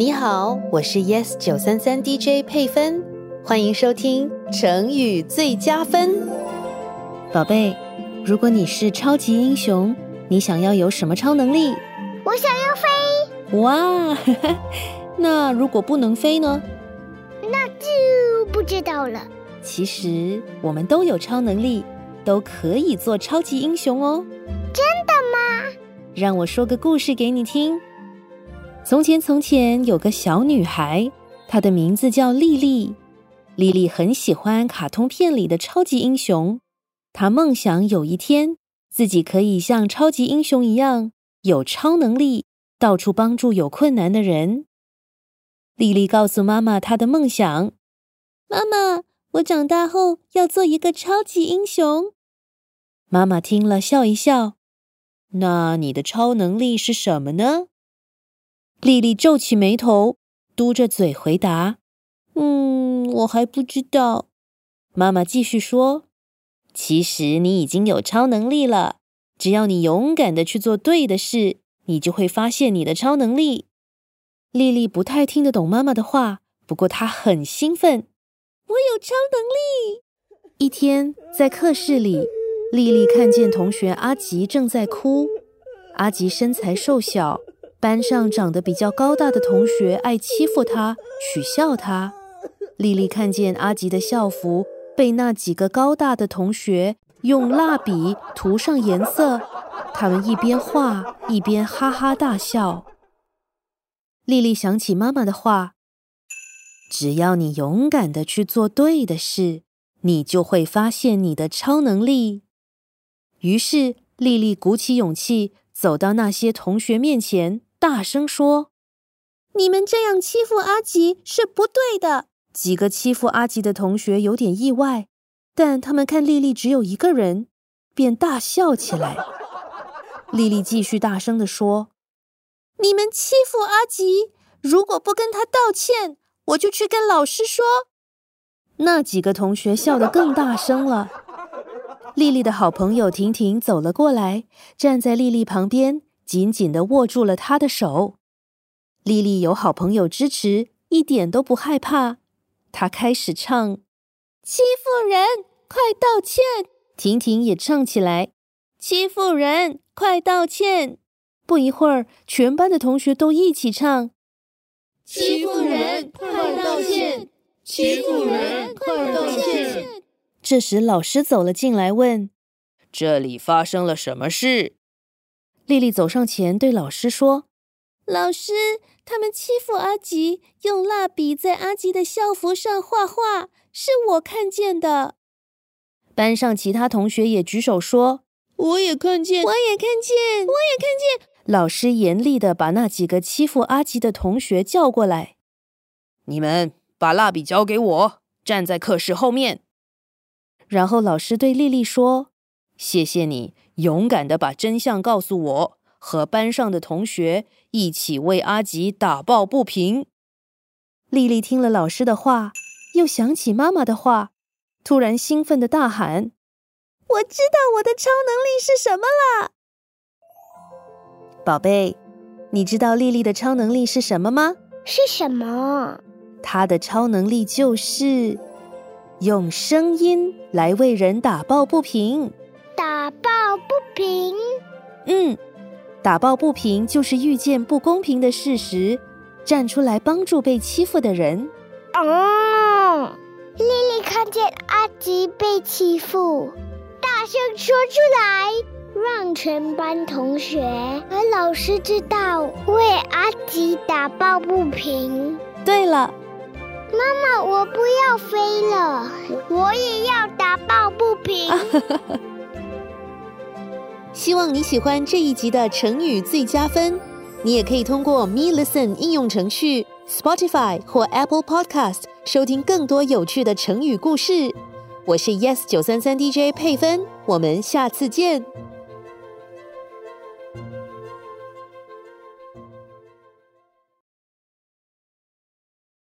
你好，我是 Yes 九三三 DJ 佩芬，欢迎收听成语最佳分。宝贝，如果你是超级英雄，你想要有什么超能力？我想要飞。哇，那如果不能飞呢？那就不知道了。其实我们都有超能力，都可以做超级英雄哦。真的吗？让我说个故事给你听。从前，从前有个小女孩，她的名字叫丽丽。丽丽很喜欢卡通片里的超级英雄，她梦想有一天自己可以像超级英雄一样有超能力，到处帮助有困难的人。丽丽告诉妈妈她的梦想：“妈妈，我长大后要做一个超级英雄。”妈妈听了笑一笑：“那你的超能力是什么呢？”丽丽皱起眉头，嘟着嘴回答：“嗯，我还不知道。”妈妈继续说：“其实你已经有超能力了，只要你勇敢的去做对的事，你就会发现你的超能力。”丽丽不太听得懂妈妈的话，不过她很兴奋：“我有超能力！”一天，在课室里，丽丽看见同学阿吉正在哭。阿吉身材瘦小。班上长得比较高大的同学爱欺负他，取笑他。丽丽看见阿吉的校服被那几个高大的同学用蜡笔涂上颜色，他们一边画一边哈哈大笑。丽丽想起妈妈的话：“只要你勇敢的去做对的事，你就会发现你的超能力。”于是，丽丽鼓起勇气走到那些同学面前。大声说：“你们这样欺负阿吉是不对的。”几个欺负阿吉的同学有点意外，但他们看丽丽只有一个人，便大笑起来。丽丽继续大声地说：“你们欺负阿吉，如果不跟他道歉，我就去跟老师说。”那几个同学笑得更大声了。丽丽的好朋友婷婷走了过来，站在丽丽旁边。紧紧地握住了他的手，丽丽有好朋友支持，一点都不害怕。她开始唱：“欺负人，快道歉！”婷婷也唱起来：“欺负人，快道歉！”不一会儿，全班的同学都一起唱：“欺负人，快道歉！欺负人，快道歉！”这时，老师走了进来，问：“这里发生了什么事？”丽丽走上前，对老师说：“老师，他们欺负阿吉，用蜡笔在阿吉的校服上画画，是我看见的。”班上其他同学也举手说：“我也看见，我也看见，我也看见。”老师严厉的把那几个欺负阿吉的同学叫过来：“你们把蜡笔交给我，站在课室后面。”然后老师对丽丽说：“谢谢你。”勇敢的把真相告诉我，和班上的同学一起为阿吉打抱不平。丽丽听了老师的话，又想起妈妈的话，突然兴奋的大喊：“我知道我的超能力是什么了！”宝贝，你知道丽丽的超能力是什么吗？是什么？她的超能力就是用声音来为人打抱不平。平，嗯，打抱不平就是遇见不公平的事实，站出来帮助被欺负的人。哦，丽丽看见阿吉被欺负，大声说出来，让全班同学和老师知道，为阿吉打抱不平。对了，妈妈，我不要飞了，我也要打抱不平。希望你喜欢这一集的成语最佳分。你也可以通过 Me Listen 应用程序、Spotify 或 Apple Podcast 收听更多有趣的成语故事。我是 Yes 九三三 DJ 佩芬，我们下次见。